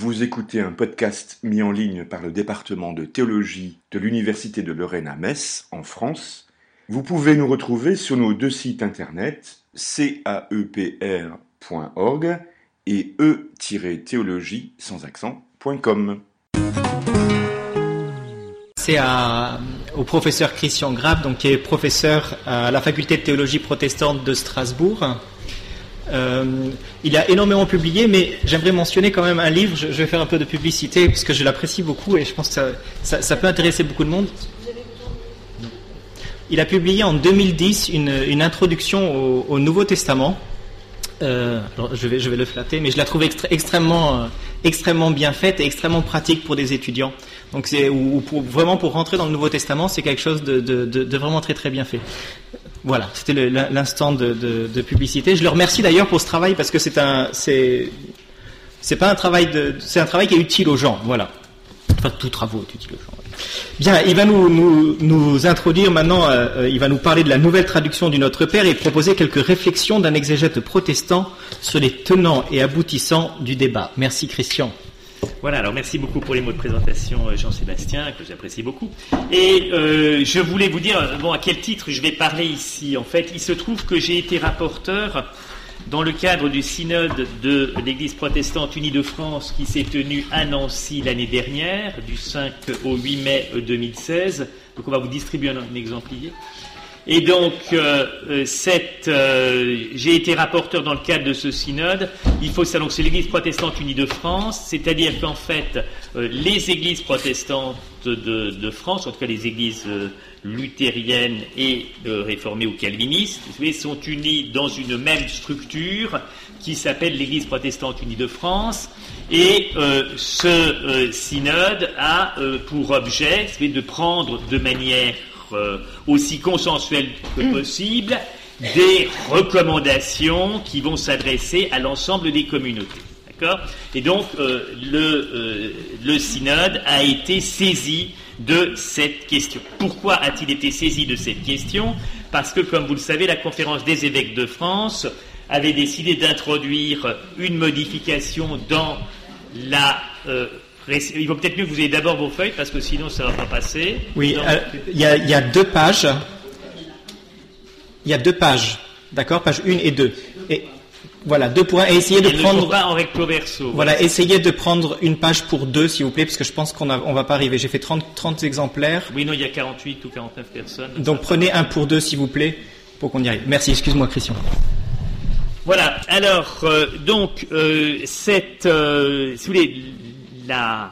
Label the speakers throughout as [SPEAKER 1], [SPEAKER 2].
[SPEAKER 1] Vous écoutez un podcast mis en ligne par le département de théologie de l'Université de Lorraine à Metz, en France. Vous pouvez nous retrouver sur nos deux sites internet caepr.org et e-théologie sans accent.com.
[SPEAKER 2] C'est au professeur Christian Grab, donc, qui est professeur à la faculté de théologie protestante de Strasbourg. Euh, il a énormément publié, mais j'aimerais mentionner quand même un livre. Je, vais faire un peu de publicité parce que je l'apprécie beaucoup et je pense que ça, peut intéresser beaucoup de monde. Il a publié en 2010 une, introduction au, Nouveau Testament. Euh, je, vais, le flatter, mais je la trouve extrêmement, euh, extrêmement bien faite et extrêmement pratique pour des étudiants. Donc ou, vraiment pour rentrer dans le Nouveau Testament, c'est quelque chose de, vraiment très très bien fait. Voilà, c'était l'instant de, publicité. Je le remercie d'ailleurs pour ce travail parce que c'est un pas un travail c'est un travail qui est utile aux gens. Voilà. Enfin, tout travaux est utile aux gens. Bien, il va nous, nous, introduire maintenant, euh, euh, il va nous parler de la nouvelle traduction du Notre Père et proposer quelques réflexions d'un exégète protestant sur les tenants et aboutissants du débat. Merci Christian.
[SPEAKER 3] Voilà, alors merci beaucoup pour les mots de présentation, euh, Jean-Sébastien, que j'apprécie beaucoup. Et je voulais vous dire, bon, à quel titre je vais parler ici. En fait, il se trouve que j'ai été rapporteur dans le cadre du synode de l'Église protestante unie de France qui s'est tenu à Nancy l'année dernière, du 5 au 8 mai 2016. Donc on va vous distribuer un, exemplier. Et donc, euh, euh, euh, j'ai été rapporteur dans le cadre de ce synode. Il faut savoir que c'est l'Église protestante unie de France, c'est-à-dire qu'en fait, les églises protestantes de, France, en tout cas les églises luthériennes et réformées ou calvinistes, sont unies dans une même structure qui s'appelle l'Église protestante unie de France. Et ce synode a pour objet de prendre de manière euh, aussi consensuel que possible des recommandations qui vont s'adresser à l'ensemble des communautés. Et donc, euh, euh, le synode a été saisi de cette question. Pourquoi a-t-il été saisi de cette question? Parce que, comme vous le savez, la conférence des évêques de France avait décidé d'introduire une modification dans la il vaut peut-être mieux que vous ayez d'abord vos feuilles parce que sinon ça ne va pas passer.
[SPEAKER 2] Oui, euh, il y, a deux pages. Il y a deux pages, d'accord Page 1 et 2. Et voilà, deux points. Et essayez de prendre.
[SPEAKER 3] pas en recto verso.
[SPEAKER 2] Voilà, essayez de prendre une page pour deux, s'il vous plaît, parce que je pense qu'on ne va pas arriver. J'ai fait 30, 30 exemplaires.
[SPEAKER 3] Oui, non, il y a 48 ou 49 personnes.
[SPEAKER 2] Donc prenez un pour deux, s'il vous plaît, pour qu'on y arrive. Merci, excuse-moi, Christian.
[SPEAKER 3] Voilà, alors, euh, donc, euh, cette. si vous voulez la,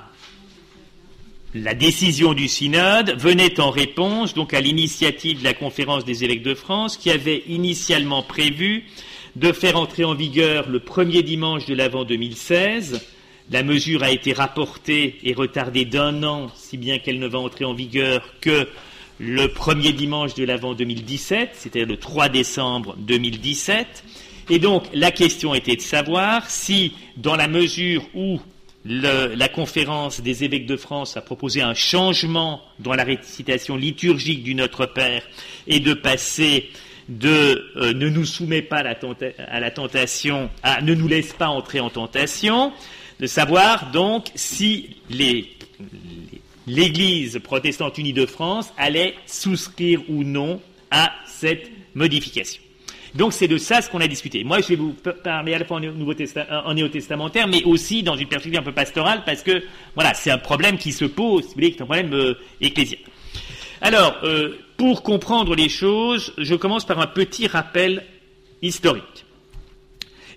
[SPEAKER 3] décision du synode venait en réponse donc à l'initiative de la conférence des évêques de France qui avait initialement prévu de faire entrer en vigueur le premier dimanche de l'Avent 2016. La mesure a été rapportée et retardée d'un an, si bien qu'elle ne va entrer en vigueur que le premier dimanche de l'Avent 2017, c'est-à-dire le 3 décembre 2017. Et donc, la question était de savoir si, dans la mesure où la conférence des évêques de France a proposé un changement dans la récitation liturgique du Notre Père et de passer de euh, ne nous soumet pas à la, tentation à ne nous laisse pas entrer en tentation, de savoir donc si l'Église protestante unie de France allait souscrire ou non à cette modification. Donc c'est de ça ce qu'on a discuté. Moi, je vais vous parler à la fois en, Nouveau en néo-testamentaire, mais aussi dans une perspective un peu pastorale, parce que voilà, c'est un problème qui se pose, si vous voulez, c'est un problème euh. Alors, euh, pour comprendre les choses, je commence par un petit rappel historique.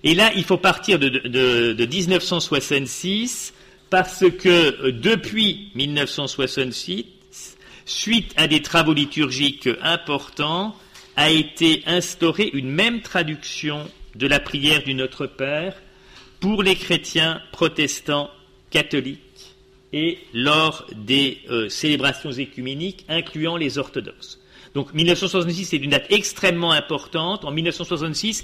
[SPEAKER 3] Et là, il faut partir de 1966, parce que euh, depuis 1966, suite à des travaux liturgiques importants, a été instaurée une même traduction de la prière du Notre Père pour les chrétiens protestants catholiques et lors des euh, célébrations écuméniques incluant les orthodoxes. Donc 1966 c'est une date extrêmement importante. En 1966,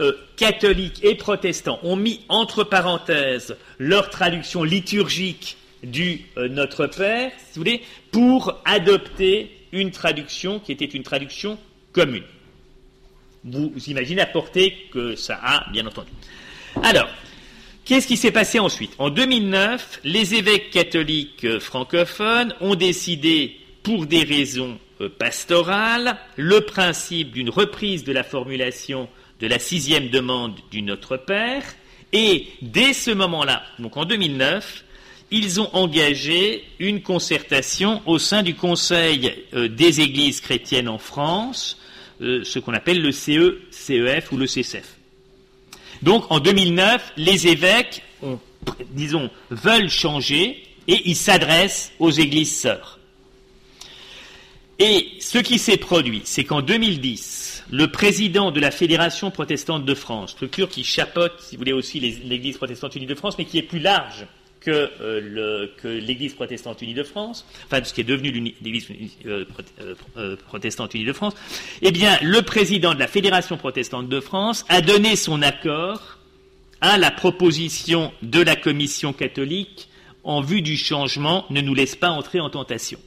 [SPEAKER 3] euh, catholiques et protestants ont mis entre parenthèses leur traduction liturgique du euh, Notre Père, si vous voulez, pour adopter une traduction qui était une traduction commune. Vous imaginez la portée que ça a, bien entendu. Alors, Qu'est-ce qui s'est passé ensuite? En 2009, les évêques catholiques euh, francophones ont décidé, pour des raisons euh, pastorales, le principe d'une reprise de la formulation de la sixième demande du Notre Père, et dès ce moment-là, donc en 2009, ils ont engagé une concertation au sein du Conseil euh, des Églises chrétiennes en France, ce qu'on appelle le CE, CEF ou le CCF. Donc en 2009, les évêques, disons, veulent changer et ils s'adressent aux églises sœurs. Et ce qui s'est produit, c'est qu'en 2010, le président de la Fédération protestante de France, structure qui chapeaute, si vous voulez, aussi l'Église protestante unie de France, mais qui est plus large euh, que, l'Église protestante unie de France, enfin ce qui est devenu l'Église euh, euh, protestante unie de France, eh bien, le président de la Fédération protestante de France a donné son accord à la proposition de la Commission catholique en vue du changement ne nous laisse pas entrer en tentation.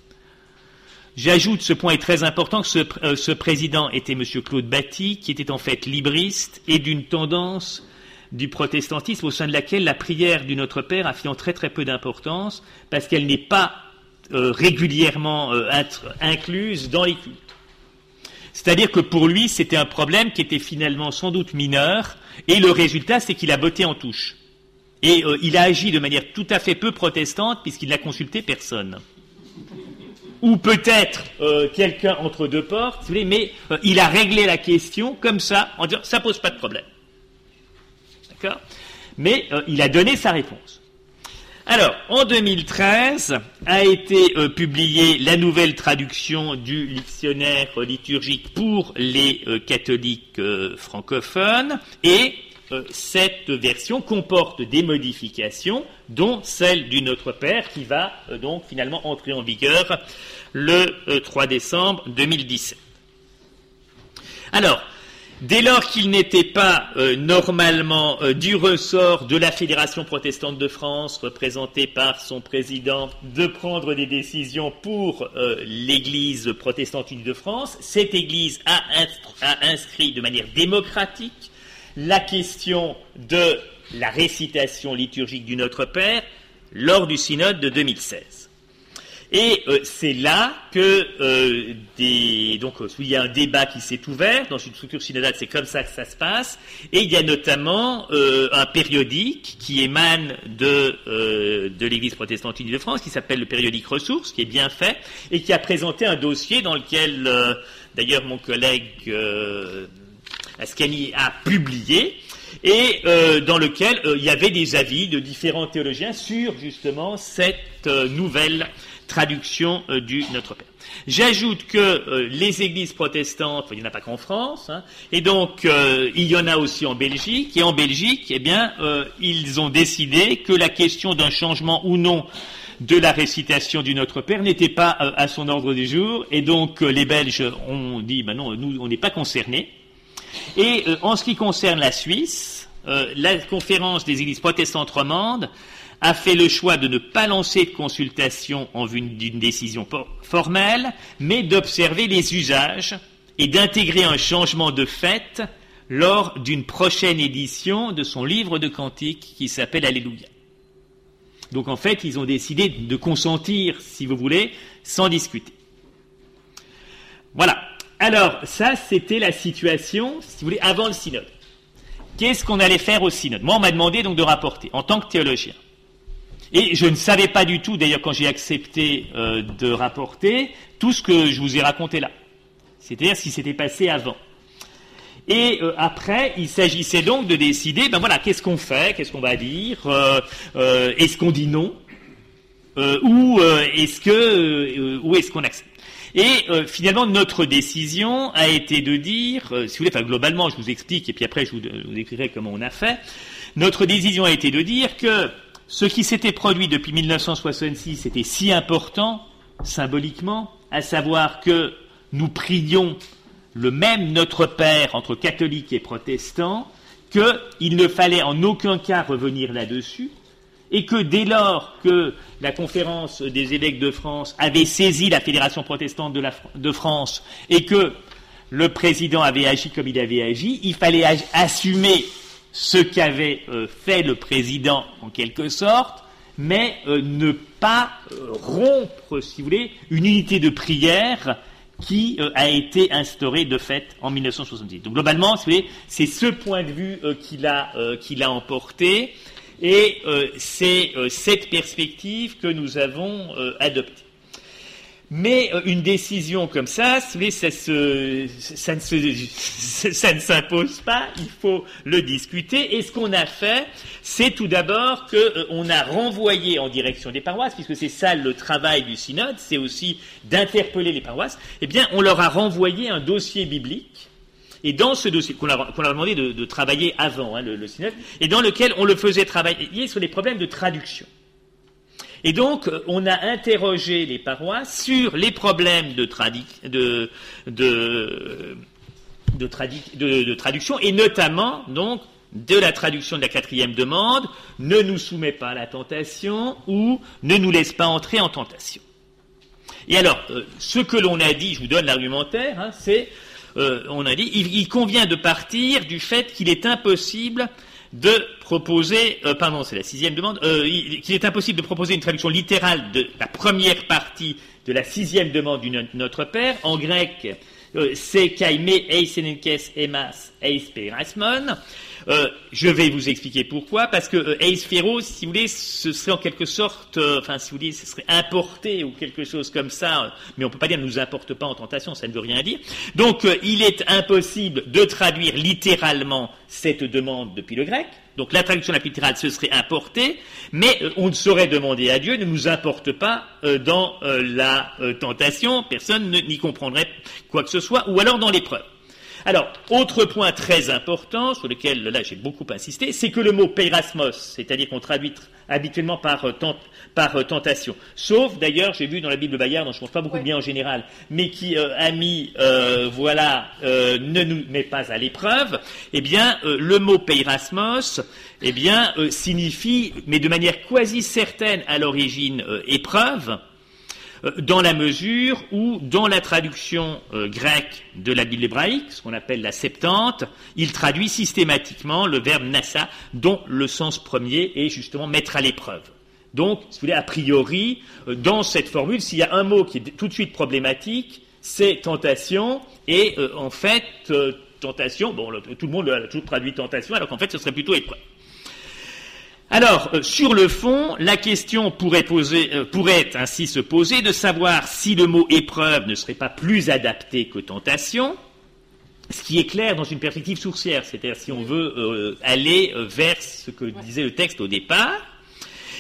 [SPEAKER 3] J'ajoute, ce point est très important, que ce, ce président était M. Claude Batty, qui était en fait libriste et d'une tendance du protestantisme au sein de laquelle la prière du Notre Père a finalement très très peu d'importance parce qu'elle n'est pas euh, régulièrement euh, incluse dans les cultes. C'est-à-dire que pour lui, c'était un problème qui était finalement sans doute mineur, et le résultat, c'est qu'il a botté en touche. Et euh, il a agi de manière tout à fait peu protestante, puisqu'il n'a consulté personne. Ou peut-être quelqu'un entre deux portes, mais il a réglé la question comme ça, en disant ça pose pas de problème. Mais euh, il a donné sa réponse. Alors, en 2013 a été euh, publiée la nouvelle traduction du dictionnaire liturgique pour les euh, catholiques francophones et cette version comporte des modifications, dont celle du Notre Père qui va donc finalement entrer en vigueur le 3 décembre 2017. Alors, Dès lors qu'il n'était pas euh, normalement euh, du ressort de la Fédération protestante de France, représentée par son président, de prendre des décisions pour euh, l'Église protestante de France, cette Église a, a inscrit de manière démocratique la question de la récitation liturgique du Notre Père lors du synode de 2016. Et euh, c'est là que euh, des, donc euh, il y a un débat qui s'est ouvert dans une structure synodale, c'est comme ça que ça se passe. Et il y a notamment un périodique qui émane de de l'Église protestante unie de France, qui s'appelle le périodique Ressources, qui est bien fait et qui a présenté un dossier dans lequel, d'ailleurs, mon collègue Ascani a publié et dans lequel il y avait des avis de différents théologiens sur justement cette nouvelle traduction euh, du Notre Père. J'ajoute que euh, les églises protestantes, il n'y en a pas qu'en France, hein, et donc euh, il y en a aussi en Belgique, et en Belgique, eh bien, ils ont décidé que la question d'un changement ou non de la récitation du Notre Père n'était pas à son ordre du jour, et donc les Belges ont dit, ben non, nous, on n'est pas concernés. Et en ce qui concerne la Suisse, la conférence des églises protestantes romandes a fait le choix de ne pas lancer de consultation en vue d'une décision formelle, mais d'observer les usages et d'intégrer un changement de fait lors d'une prochaine édition de son livre de cantiques qui s'appelle Alléluia. Donc en fait, ils ont décidé de consentir, si vous voulez, sans discuter. Voilà. Alors, ça, c'était la situation, si vous voulez, avant le synode. Qu'est-ce qu'on allait faire au synode? Moi, on m'a demandé donc de rapporter, en tant que théologien. Et je ne savais pas du tout, d'ailleurs, quand j'ai accepté euh, de rapporter, tout ce que je vous ai raconté là. C'est-à-dire ce qui s'était passé avant. Et euh, après, il s'agissait donc de décider, ben voilà, qu'est-ce qu'on fait, qu'est-ce qu'on va dire, euh, est-ce qu'on dit non, ou est-ce que, ou est-ce qu'on accepte. Et finalement, notre décision a été de dire, si vous voulez, globalement, je vous explique, et puis après je vous, je vous écrirai comment on a fait. Notre décision a été de dire que ce qui s'était produit depuis 1966 était si important, symboliquement, à savoir que nous prions le même Notre Père entre catholiques et protestants, qu'il ne fallait en aucun cas revenir là-dessus, et que dès lors que la conférence des évêques de France avait saisi la Fédération protestante de, France et que le président avait agi comme il avait agi, il fallait assumer ce qu'avait euh, fait le président en quelque sorte, mais euh, ne pas euh, rompre, si vous voulez, une unité de prière qui a été instaurée de fait en 1970. Donc globalement, si vous voulez, c'est ce point de vue qu'il a emporté, et c'est cette perspective que nous avons adoptée. Mais euh, une décision comme ça, ça, ne s'impose pas, il faut le discuter. Et ce qu'on a fait, c'est tout d'abord qu'on euh, a renvoyé en direction des paroisses, puisque c'est ça le travail du synode, c'est aussi d'interpeller les paroisses. Eh bien, on leur a renvoyé un dossier biblique. Et dans ce dossier, qu'on leur, a demandé de, travailler avant hein, le, le synode, et dans lequel on le faisait travailler sur les problèmes de traduction. Et donc, euh, on a interrogé les paroisses sur les problèmes de, traduction, et notamment, donc, de la traduction de la quatrième demande, ne nous soumet pas à la tentation ou ne nous laisse pas entrer en tentation. Et alors, euh, ce que l'on a dit, je vous donne l'argumentaire, hein, c'est, euh, on a dit, il, convient de partir du fait qu'il est impossible de proposer, euh, pardon, c'est la sixième demande, euh, qu'il est impossible de proposer une traduction littérale de la première partie de la sixième demande du Notre Père. En grec, c'est kaime eisenenkes emas eisperasmon. Euh, je vais vous expliquer pourquoi, parce que euh, Ace si vous voulez, ce serait en quelque sorte, euh, enfin, si vous voulez, ce serait importé ou quelque chose comme ça, mais on ne peut pas dire ne nous importe pas en tentation, ça ne veut rien dire. Donc, il est impossible de traduire littéralement cette demande depuis le grec. Donc, la traduction littérale, ce serait importé, mais on ne saurait demander à Dieu, ne nous importe pas dans la tentation, personne n'y comprendrait quoi que ce soit, ou alors dans l'épreuve. Alors, autre point très important, sur lequel là j'ai beaucoup insisté, c'est que le mot peirasmos, c'est-à-dire qu'on traduit habituellement par, euh, euh, tentation, sauf d'ailleurs, j'ai vu dans la Bible Bayard, dont je ne pense pas beaucoup bien en général, mais qui euh, a mis, voilà, ne nous met pas à l'épreuve, eh bien, le mot peirasmos, eh bien, signifie, mais de manière quasi certaine à l'origine, épreuve, euh, dans la mesure où, dans la traduction euh, grecque de la Bible hébraïque, ce qu'on appelle la Septante, il traduit systématiquement le verbe nassa, dont le sens premier est justement mettre à l'épreuve. Donc, si vous voulez, a priori, euh, dans cette formule, s'il y a un mot qui est tout de suite problématique, c'est tentation, et en fait, tentation, bon, tout le monde a toujours traduit tentation, alors qu'en fait, ce serait plutôt épreuve. Alors, euh, sur le fond, la question euh, pourrait, ainsi se poser de savoir si le mot épreuve ne serait pas plus adapté que tentation, ce qui est clair dans une perspective sourcière, c'est-à-dire si on veut euh, aller vers ce que disait le texte au départ.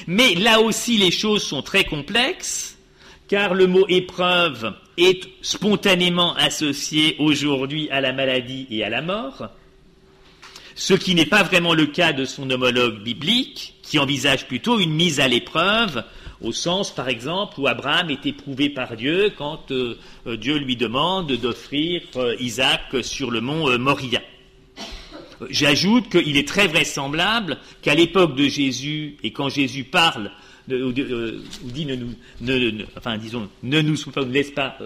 [SPEAKER 3] Mais là aussi, les choses sont très complexes, car le mot épreuve est spontanément associé aujourd'hui à la maladie et à la mort ce qui n'est pas vraiment le cas de son homologue biblique, qui envisage plutôt une mise à l'épreuve, au sens, par exemple, où Abraham est éprouvé par Dieu quand euh, euh, Dieu lui demande d'offrir euh, Isaac sur le mont Moria. J'ajoute qu'il est très vraisemblable qu'à l'époque de Jésus, et quand Jésus parle ou, dit ne nous, ne, enfin disons, ne nous laisse pas,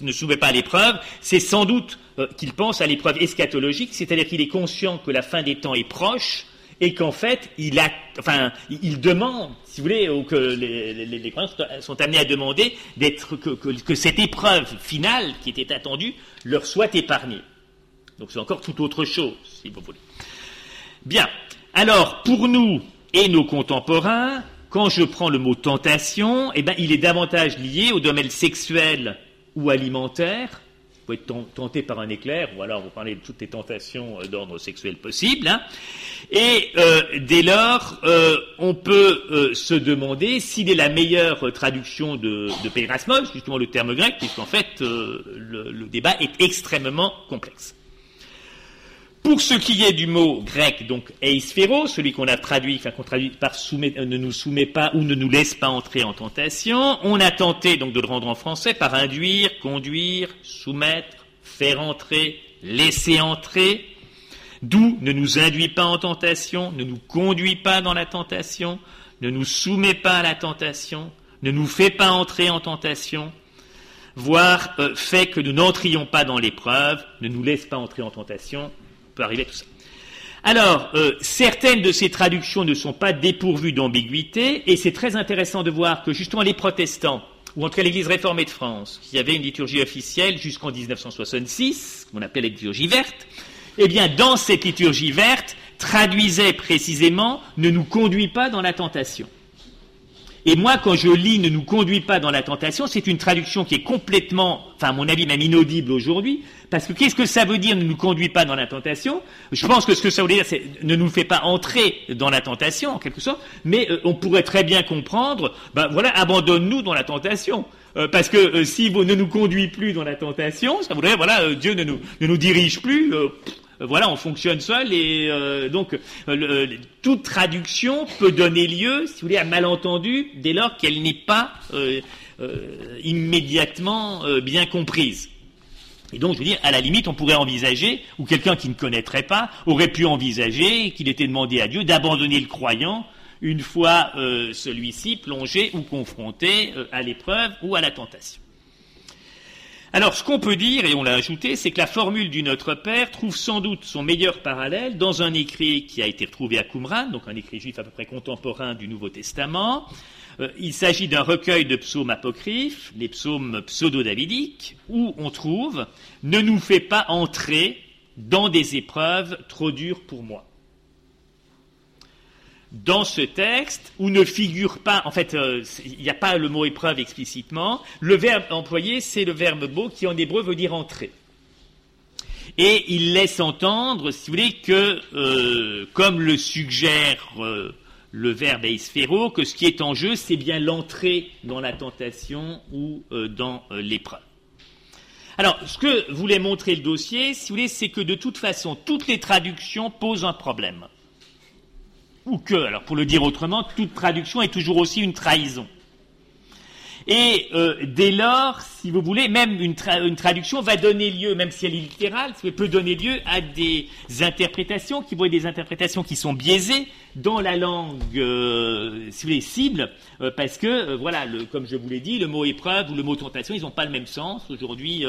[SPEAKER 3] ne soumet pas à l'épreuve, c'est sans doute euh, qu'il pense à l'épreuve eschatologique, c'est-à-dire qu'il est conscient que la fin des temps est proche et qu'en fait, il, a, enfin, il demande, si vous voulez, ou que les, croyants sont amenés à demander d'être que, que, cette épreuve finale qui était attendue leur soit épargnée. Donc c'est encore tout autre chose, si vous voulez. Bien. Alors, pour nous et nos contemporains, quand je prends le mot tentation, eh ben, il est davantage lié au domaine sexuel ou alimentaire vous pouvez être tenté par un éclair, ou alors vous parlez de toutes les tentations euh, d'ordre sexuel possibles. Hein. Et euh, dès lors, euh, on peut se demander s'il est la meilleure traduction de, de justement le terme grec, puisqu'en fait, le, débat est extrêmement complexe. Pour ce qui est du mot grec, donc eisphéro, celui qu'on a traduit, enfin qu'on traduit par euh, ne nous soumet pas ou ne nous laisse pas entrer en tentation, on a tenté donc de le rendre en français par induire, conduire, soumettre, faire entrer, laisser entrer, d'où ne nous induit pas en tentation, ne nous conduit pas dans la tentation, ne nous soumet pas à la tentation, ne nous fait pas entrer en tentation, voire euh, fait que nous n'entrions pas dans l'épreuve, ne nous laisse pas entrer en tentation, peut arriver tout ça. Alors, euh, certaines de ces traductions ne sont pas dépourvues d'ambiguïté, et c'est très intéressant de voir que justement les protestants, ou en tout cas l'Église réformée de France, qui avait une liturgie officielle jusqu'en 1966, qu'on appelle la liturgie verte, eh bien, dans cette liturgie verte, traduisait précisément ne nous conduit pas dans la tentation. Et moi, quand je lis ne nous conduit pas dans la tentation, c'est une traduction qui est complètement, enfin, à mon avis, même inaudible aujourd'hui, parce que qu'est-ce que ça veut dire ne nous conduit pas dans la tentation? Je pense que ce que ça veut dire, c'est ne nous fait pas entrer dans la tentation, en quelque sorte, mais euh, on pourrait très bien comprendre, ben voilà, abandonne-nous dans la tentation. Euh, parce que euh, si vous ne nous conduit plus dans la tentation, ça voudrait, voilà, Dieu ne nous, ne nous dirige plus, euh, voilà, on fonctionne seul et euh, donc euh, toute traduction peut donner lieu, si vous voulez, à malentendu dès lors qu'elle n'est pas immédiatement bien comprise. Et donc, je veux dire, à la limite, on pourrait envisager, ou quelqu'un qui ne connaîtrait pas aurait pu envisager qu'il était demandé à Dieu d'abandonner le croyant une fois celui-ci plongé ou confronté à l'épreuve ou à la tentation. Alors, ce qu'on peut dire, et on l'a ajouté, c'est que la formule du Notre Père trouve sans doute son meilleur parallèle dans un écrit qui a été retrouvé à Qumran, donc un écrit juif à peu près contemporain du Nouveau Testament. Euh, il s'agit d'un recueil de psaumes apocryphes, les psaumes pseudo-davidiques, où on trouve Ne nous fais pas entrer dans des épreuves trop dures pour moi dans ce texte où ne figure pas, en fait, euh, il n'y a pas le mot épreuve explicitement. Le verbe employé, c'est le verbe beau qui en hébreu veut dire entrer. Et il laisse entendre, si vous voulez, que, euh, comme le suggère euh, le verbe eisphéro, que ce qui est en jeu, c'est bien l'entrée dans la tentation ou dans l'épreuve. Alors, ce que voulait montrer le dossier, si vous voulez, c'est que de toute façon, toutes les traductions posent un problème ou que, alors pour le dire autrement, toute traduction est toujours aussi une trahison. Et euh, dès lors, si vous voulez, même une, traduction va donner lieu, même si elle est littérale, peut donner lieu à des interprétations qui vont être des interprétations qui sont biaisées dans la langue, euh, si vous voulez, cible, euh, parce que, voilà, comme je vous l'ai dit, le mot épreuve ou le mot tentation, ils n'ont pas le même sens aujourd'hui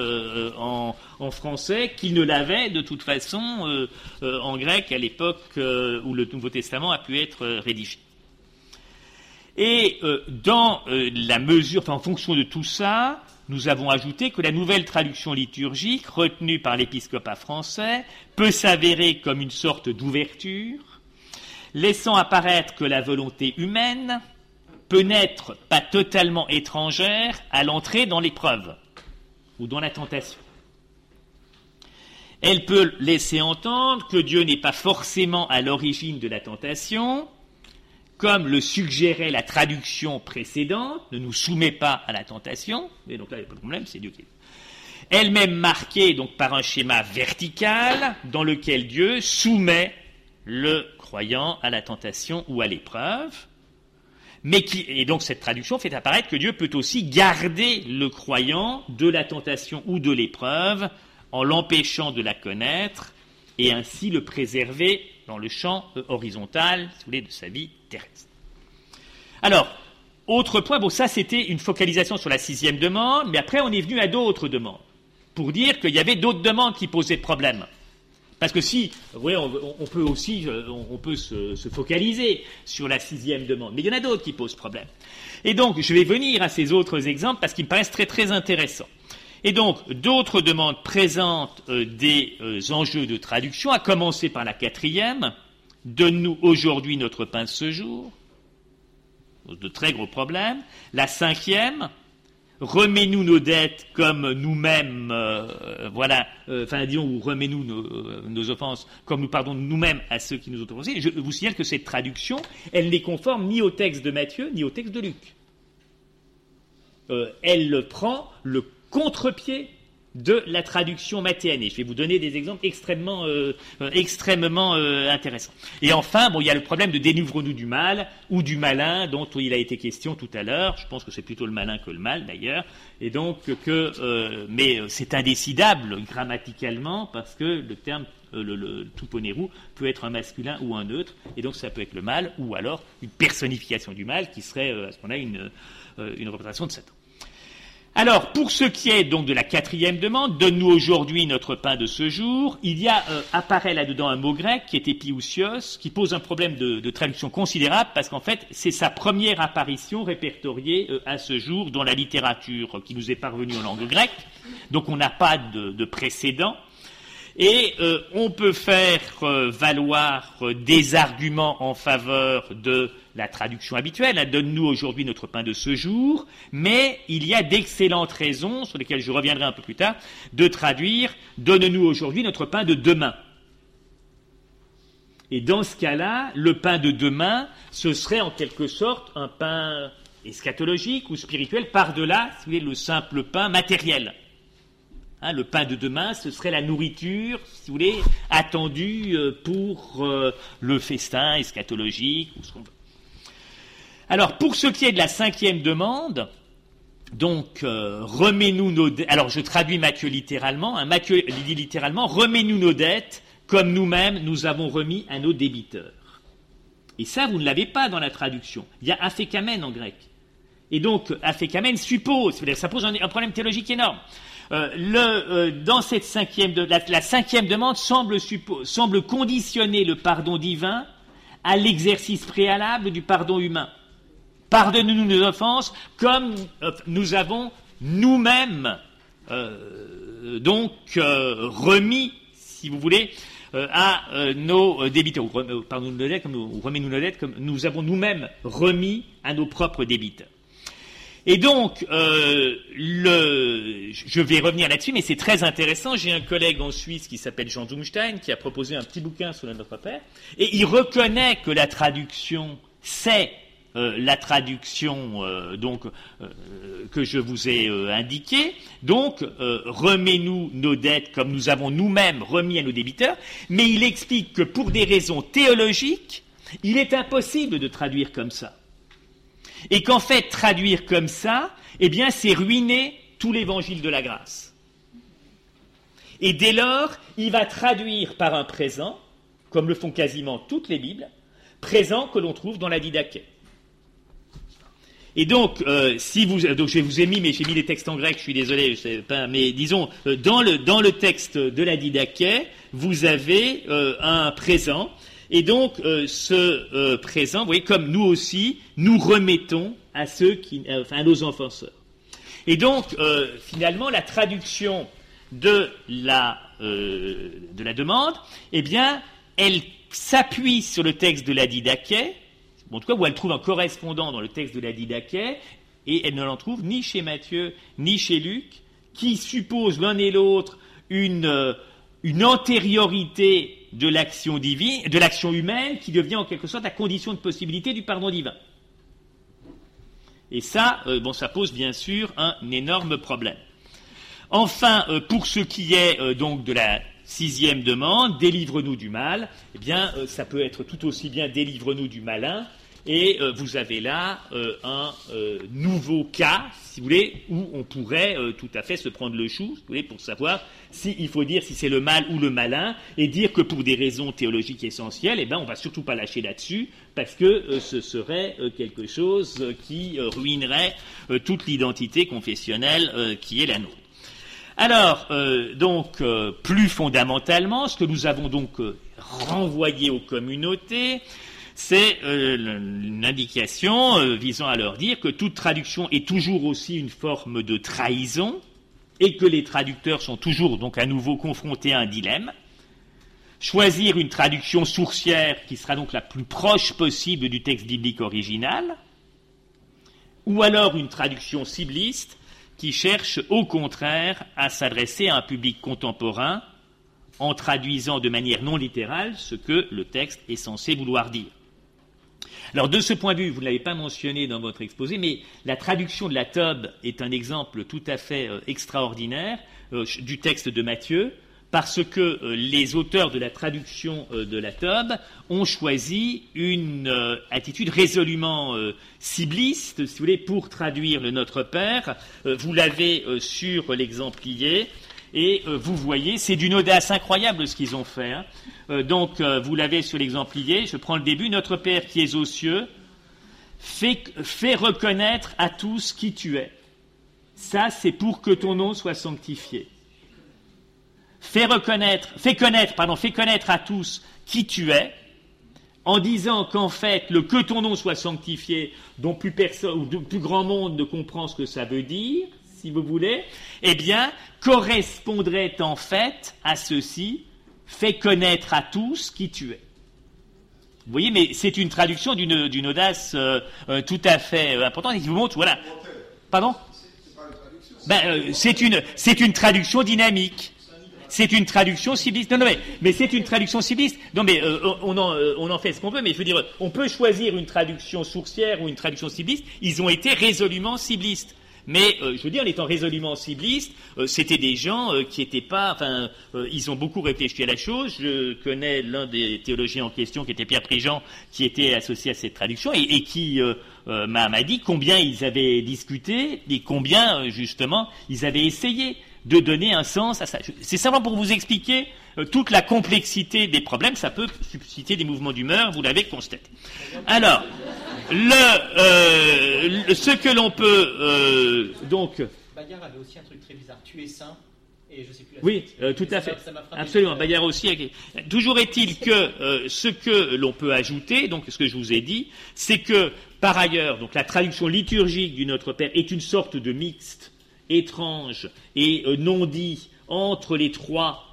[SPEAKER 3] en, français qu'ils ne l'avaient de toute façon en grec à l'époque où le Nouveau Testament a pu être rédigé. Et euh, dans euh, la mesure, en fonction de tout ça, nous avons ajouté que la nouvelle traduction liturgique retenue par l'épiscopat français peut s'avérer comme une sorte d'ouverture, laissant apparaître que la volonté humaine peut n'être pas totalement étrangère à l'entrée dans l'épreuve ou dans la tentation. Elle peut laisser entendre que Dieu n'est pas forcément à l'origine de la tentation, comme le suggérait la traduction précédente, ne nous soumet pas à la tentation, mais donc là, il n'y a pas de problème, c'est Dieu qui. Elle-même marquée donc par un schéma vertical dans lequel Dieu soumet le croyant à la tentation ou à l'épreuve, mais qui, et donc cette traduction fait apparaître que Dieu peut aussi garder le croyant de la tentation ou de l'épreuve en l'empêchant de la connaître et ainsi le préserver dans le champ horizontal, si vous voulez, de sa vie Alors, autre point, bon, ça c'était une focalisation sur la sixième demande, mais après on est venu à d'autres demandes, pour dire qu'il y avait d'autres demandes qui posaient problème. Parce que si, vous on, peut aussi, euh, se, focaliser sur la sixième demande, mais il y en a d'autres qui posent problème. Et donc, je vais venir à ces autres exemples parce qu'ils me paraissent très très intéressants. Et donc, d'autres demandes présentent euh, des euh, enjeux de traduction, à commencer par la quatrième. Donne-nous aujourd'hui notre pain ce jour. De très gros problèmes. La cinquième, remets-nous nos dettes comme nous-mêmes, euh, voilà, enfin disons, ou remets-nous nos, offenses comme nous pardonnons nous-mêmes à ceux qui nous ont offensés. Je vous signale que cette traduction, elle n'est conforme ni au texte de Matthieu, ni au texte de Luc. elle prend le contre-pied de la traduction mathéenne. je vais vous donner des exemples extrêmement, euh, euh, extrêmement euh, intéressants. Et enfin, bon, il y a le problème de dénouvrons-nous du mal ou du malin dont il a été question tout à l'heure. Je pense que c'est plutôt le malin que le mal d'ailleurs. Et donc que, mais c'est indécidable grammaticalement parce que le terme le, le peut être un masculin ou un neutre, et donc ça peut être le mal, ou alors une personnification du mal qui serait à ce moment-là une, une représentation de Satan. Alors, pour ce qui est donc de la quatrième demande, donne-nous aujourd'hui notre pain de ce jour, il y a, euh, apparaît là-dedans un mot grec qui est épiousios, qui pose un problème de, traduction considérable parce qu'en fait, c'est sa première apparition répertoriée euh, à ce jour dans la littérature qui nous est parvenue en langue grecque. Donc, on n'a pas de précédent. Et euh, on peut faire euh, valoir euh, des arguments en faveur de la traduction habituelle, hein, donne-nous aujourd'hui notre pain de ce jour, mais il y a d'excellentes raisons, sur lesquelles je reviendrai un peu plus tard, de traduire donne-nous aujourd'hui notre pain de demain. Et dans ce cas-là, le pain de demain, ce serait en quelque sorte un pain eschatologique ou spirituel par-delà, le simple pain matériel. Hein, le pain de demain, ce serait la nourriture, si vous voulez, attendue euh, pour euh, le festin eschatologique. Alors, pour ce qui est de la cinquième demande, donc, euh, remets-nous nos dettes. Alors, je traduis Matthieu littéralement. Hein, Matthieu dit littéralement remets-nous nos dettes comme nous-mêmes nous avons remis à nos débiteurs. Et ça, vous ne l'avez pas dans la traduction. Il y a afekamen en grec. Et donc, afekamen suppose, ça pose un problème théologique énorme. Euh, euh, la, cinquième demande semble, conditionner le pardon divin à l'exercice préalable du pardon humain. Pardonne-nous nos offenses comme euh, nous avons nous-mêmes donc remis, si vous voulez, à nos débiteurs. Pardon-nous nos dettes, comme nous, dettes comme nous avons nous-mêmes remis à nos propres débiteurs. Et donc, euh, le, je vais revenir là-dessus, mais c'est très intéressant. J'ai un collègue en Suisse qui s'appelle Jean Dumstein, qui a proposé un petit bouquin sur Notre Père, et il reconnaît que la traduction, c'est euh, la traduction euh, donc que je vous ai indiquée. Donc, remets-nous nos dettes comme nous avons nous-mêmes remis à nos débiteurs. Mais il explique que pour des raisons théologiques, il est impossible de traduire comme ça. Et qu'en fait, traduire comme ça, eh bien, c'est ruiner tout l'évangile de la grâce. Et dès lors, il va traduire par un présent, comme le font quasiment toutes les Bibles, présent que l'on trouve dans la Didaché. Et donc, euh, si vous, donc je vous ai mis, mais j'ai mis les textes en grec, je suis désolé, je sais pas, mais disons, euh, dans le, texte de la Didaché, vous avez euh, un présent et donc, euh, ce euh, présent, vous voyez, comme nous aussi, nous remettons à ceux qui, euh, enfin, nos enfants Et donc, finalement, la traduction de la, de la demande, eh bien, elle s'appuie sur le texte de la Didaché, en tout cas, où elle trouve un correspondant dans le texte de la Didaché, et elle ne l'en trouve ni chez Matthieu, ni chez Luc, qui suppose l'un et l'autre une, une antériorité de l'action divine, de l'action humaine, qui devient en quelque sorte la condition de possibilité du pardon divin. Et ça, euh, ça pose bien sûr un énorme problème. Enfin, euh, pour ce qui est euh, donc de la sixième demande, délivre-nous du mal, eh bien, ça peut être tout aussi bien délivre-nous du malin, et euh, vous avez là euh, un euh, nouveau cas, si vous voulez, où on pourrait tout à fait se prendre le chou, vous voulez, pour savoir s'il faut dire si c'est le mal ou le malin, et dire que pour des raisons théologiques essentielles, eh ben, on va surtout pas lâcher là-dessus, parce que ce serait quelque chose qui ruinerait toute l'identité confessionnelle qui est la nôtre. Alors, donc, plus fondamentalement, ce que nous avons donc renvoyé aux communautés, c'est euh, une indication euh, visant à leur dire que toute traduction est toujours aussi une forme de trahison et que les traducteurs sont toujours donc à nouveau confrontés à un dilemme. Choisir une traduction sourcière qui sera donc la plus proche possible du texte biblique original, ou alors une traduction cibliste qui cherche au contraire à s'adresser à un public contemporain en traduisant de manière non littérale ce que le texte est censé vouloir dire. Alors de ce point de vue, vous ne l'avez pas mentionné dans votre exposé, mais la traduction de la Tob est un exemple tout à fait euh, extraordinaire euh, du texte de Matthieu, parce que euh, les auteurs de la traduction de la Tob ont choisi une attitude résolument cibliste, si vous voulez, pour traduire le Notre Père. vous l'avez sur l'exemplier. Et vous voyez, c'est d'une audace incroyable ce qu'ils ont fait. Hein. Euh, donc, euh, vous l'avez sur l'exemplier, je prends le début. Notre Père qui est aux cieux, fait, reconnaître à tous qui tu es. Ça, c'est pour que ton nom soit sanctifié. Fais reconnaître, fais connaître, pardon, fais connaître à tous qui tu es, en disant qu'en fait, le que ton nom soit sanctifié, dont plus personne ou plus grand monde ne comprend ce que ça veut dire, si vous voulez, eh bien, correspondrait en fait à ceci, fais connaître à tous qui tu es. Vous voyez, mais c'est une traduction d'une audace euh, euh, tout à fait euh, importante et qui vous montre, voilà. Pardon? Ben, C'est une, traduction dynamique. C'est une traduction cibliste. Non, non, mais, mais c'est une traduction cibliste. Non, mais on, en, on, en, fait ce qu'on veut, mais je veux dire, on peut choisir une traduction sourcière ou une traduction cibliste. Ils ont été résolument ciblistes. Mais euh, je veux dire, en étant résolument ciblistes, euh, c'était des gens euh, qui n'étaient pas. Enfin, ils ont beaucoup réfléchi à la chose. Je connais l'un des théologiens en question, qui était Pierre Prigent, qui était associé à cette traduction et, et qui m'a dit combien ils avaient discuté et combien, justement, ils avaient essayé de donner un sens à ça. C'est simplement pour vous expliquer toute la complexité des problèmes. Ça peut susciter des mouvements d'humeur, vous l'avez constaté. Alors. Le, euh, ce que l'on peut euh, donc.
[SPEAKER 2] Bayard avait aussi un truc très bizarre. Tu es saint. Et je sais plus
[SPEAKER 3] oui, euh, tout à fait. Absolument. Bayard aussi. Toujours est-il que ce que l'on peut ajouter, donc ce que je vous ai dit, c'est que par ailleurs, donc la traduction liturgique du Notre Père est une sorte de mixte étrange et non dit entre les trois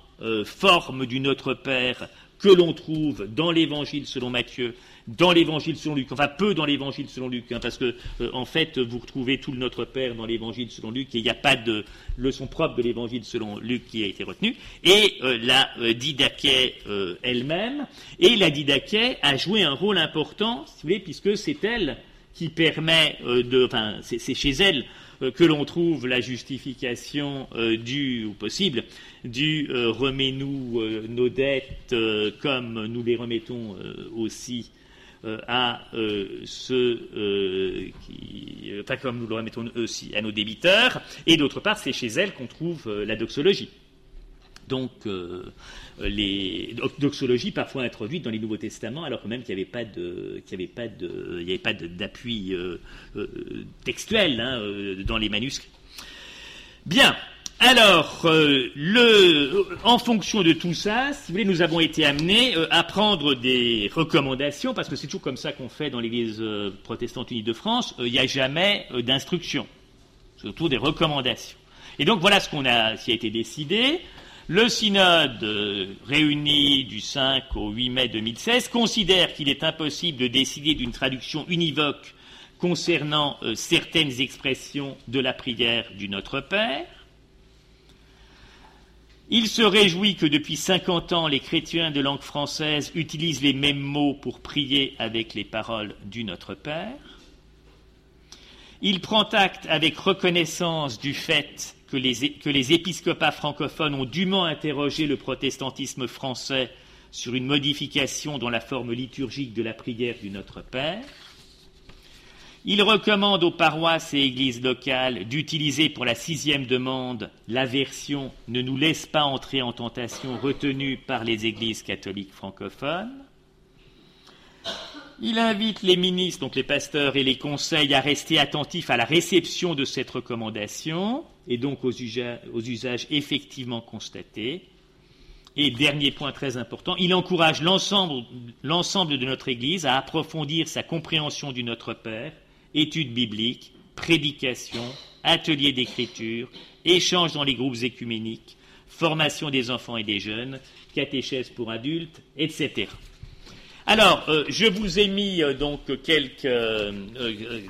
[SPEAKER 3] formes du Notre Père que l'on trouve dans l'Évangile selon Matthieu, dans l'évangile selon Luc, enfin peu dans l'évangile selon Luc, hein, parce que euh, en fait vous retrouvez tout le Notre Père dans l'évangile selon Luc et il n'y a pas de leçon propre de l'évangile selon Luc qui a été retenue, et euh, la euh, Didaquet elle-même, et la Didaquet a joué un rôle important, si vous voulez, puisque c'est elle qui permet de, enfin c'est chez elle que l'on trouve la justification du, ou possible, du remets-nous nos dettes comme nous les remettons aussi euh, à euh, ceux euh, qui, enfin comme nous le remettons aussi à nos débiteurs, et d'autre part, c'est chez elle qu'on trouve la doxologie. Donc, les doxologies parfois introduites dans les Nouveaux Testaments, alors quand même qu'il pas pas n'y avait pas d'appui textuel hein, dans les manuscrits. Bien. Alors, euh, en fonction de tout ça, si vous voulez, nous avons été amenés euh, à prendre des recommandations, parce que c'est toujours comme ça qu'on fait dans l'Église euh, protestante unie de France, il n'y a jamais d'instruction, surtout des recommandations. Et donc voilà ce qu'on a, qui a été décidé. Le synode réuni du 5 au 8 mai 2016 considère qu'il est impossible de décider d'une traduction univoque concernant certaines expressions de la prière du Notre Père. Il se réjouit que depuis 50 ans, les chrétiens de langue française utilisent les mêmes mots pour prier avec les paroles du Notre Père. Il prend acte avec reconnaissance du fait que les, épiscopats francophones ont dûment interrogé le protestantisme français sur une modification dans la forme liturgique de la prière du Notre Père. Il recommande aux paroisses et églises locales d'utiliser pour la sixième demande la version Ne nous laisse pas entrer en tentation retenue par les églises catholiques francophones. Il invite les ministres, donc les pasteurs et les conseils, à rester attentifs à la réception de cette recommandation et donc aux usages, effectivement constatés. Et dernier point très important, il encourage l'ensemble de notre Église à approfondir sa compréhension du Notre Père études bibliques, prédication, ateliers d'écriture, échanges dans les groupes écuméniques, formation des enfants et des jeunes, catéchèse pour adultes, etc. Alors, euh, je vous ai mis euh, donc quelques, euh,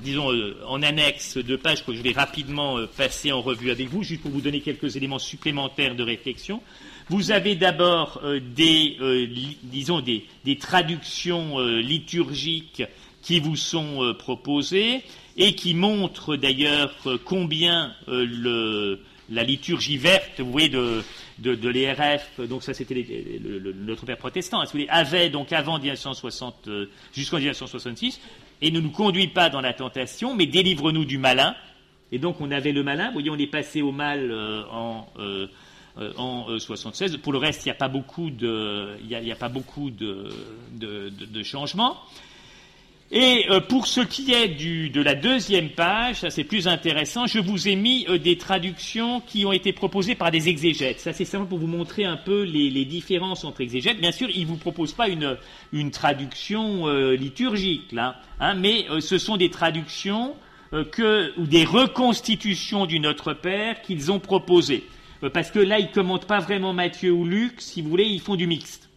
[SPEAKER 3] disons, en annexe de pages que je vais rapidement passer en revue avec vous, juste pour vous donner quelques éléments supplémentaires de réflexion. Vous avez d'abord des, disons, des traductions liturgiques qui vous sont euh, proposés et qui montrent d'ailleurs euh, combien euh, la liturgie verte, vous voyez, de, l'ERF, donc ça c'était notre père protestant, hein, avait donc avant 1960, jusqu'en 1966, et ne nous conduit pas dans la tentation, mais délivre-nous du malin. Et donc on avait le malin, vous voyez, on est passé au mal en, 76. Pour le reste, il n'y a pas beaucoup de, y de changements. Et euh, pour ce qui est de la deuxième page, ça c'est plus intéressant, je vous ai mis euh, des traductions qui ont été proposées par des exégètes. Ça c'est simplement pour vous montrer un peu les, différences entre exégètes. Bien sûr, ils ne vous proposent pas une, traduction euh, liturgique, là, hein, mais ce sont des traductions ou des reconstitutions du Notre Père qu'ils ont proposées. parce que là, ils ne commentent pas vraiment Matthieu ou Luc, si vous voulez, ils font du mixte.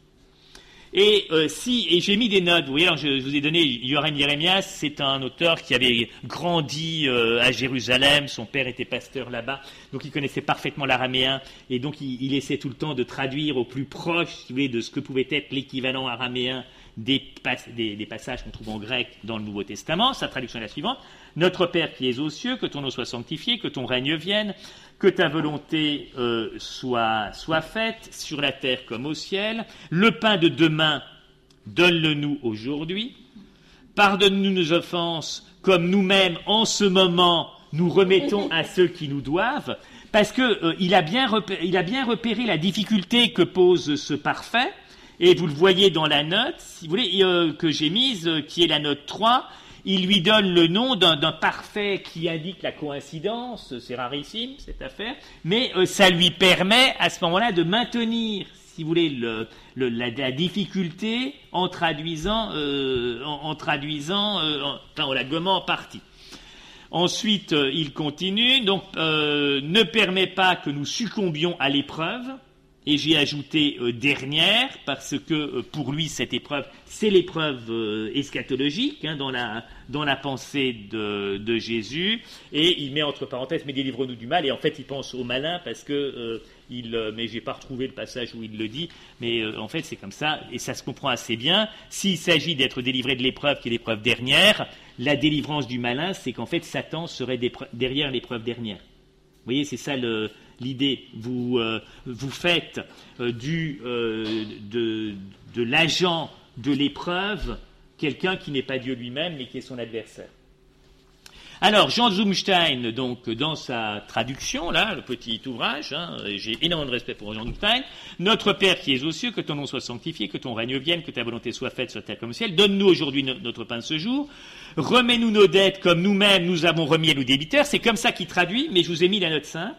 [SPEAKER 3] Et euh, si, et j'ai mis des notes. Vous voyez, alors je, vous ai donné Yoram Yeremias, c'est un auteur qui avait grandi euh, à Jérusalem. Son père était pasteur là-bas, donc il connaissait parfaitement l'araméen, et donc il, il, essaie tout le temps de traduire au plus proche, si vous voulez, de ce que pouvait être l'équivalent araméen des, passages qu'on trouve en grec dans le Nouveau Testament. Sa traduction est la suivante Notre Père qui es aux cieux, que ton nom soit sanctifié, que ton règne vienne, que ta volonté euh, soit, faite sur la terre comme au ciel. Le pain de demain, donne-le-nous aujourd'hui. Pardonne-nous nos offenses comme nous-mêmes en ce moment nous remettons à ceux qui nous doivent, parce qu'il euh, a bien repéré la difficulté que pose ce parfait, et vous le voyez dans la note, si vous voulez, euh, que j'ai mise, qui est la note 3, il lui donne le nom d'un parfait qui indique la coïncidence, c'est rarissime cette affaire, mais euh, ça lui permet à ce moment-là de maintenir, si vous voulez, le, la, difficulté en traduisant, euh, en, traduisant, euh, enfin, en la gommant en partie. Ensuite, il continue, donc ne permet pas que nous succombions à l'épreuve, et j'ai ajouté euh, dernière parce que euh, pour lui cette épreuve c'est l'épreuve euh, eschatologique hein, dans, la, dans la pensée de, de, Jésus. Et il met entre parenthèses mais délivre-nous du mal. Et en fait il pense au malin parce que il mais j'ai pas retrouvé le passage où il le dit. Mais en fait c'est comme ça. Et ça se comprend assez bien. S'il s'agit d'être délivré de l'épreuve qui est l'épreuve dernière la délivrance du malin c'est qu'en fait Satan serait derrière l'épreuve dernière. Vous voyez c'est ça le l'idée. Vous, euh, faites euh, euh, de, de l'agent de l'épreuve quelqu'un qui n'est pas Dieu lui-même, mais qui est son adversaire. Alors, Jean Zumstein, donc, dans sa traduction, là, le petit ouvrage, hein, j'ai énormément de respect pour Jean Zumstein, Notre Père qui es aux cieux, que ton nom soit sanctifié, que ton règne vienne, que ta volonté soit faite sur terre comme au ciel, donne-nous aujourd'hui notre pain de ce jour, remets-nous nos dettes comme nous-mêmes nous avons remis à nos débiteurs, c'est comme ça qu'il traduit, mais je vous ai mis la note 5,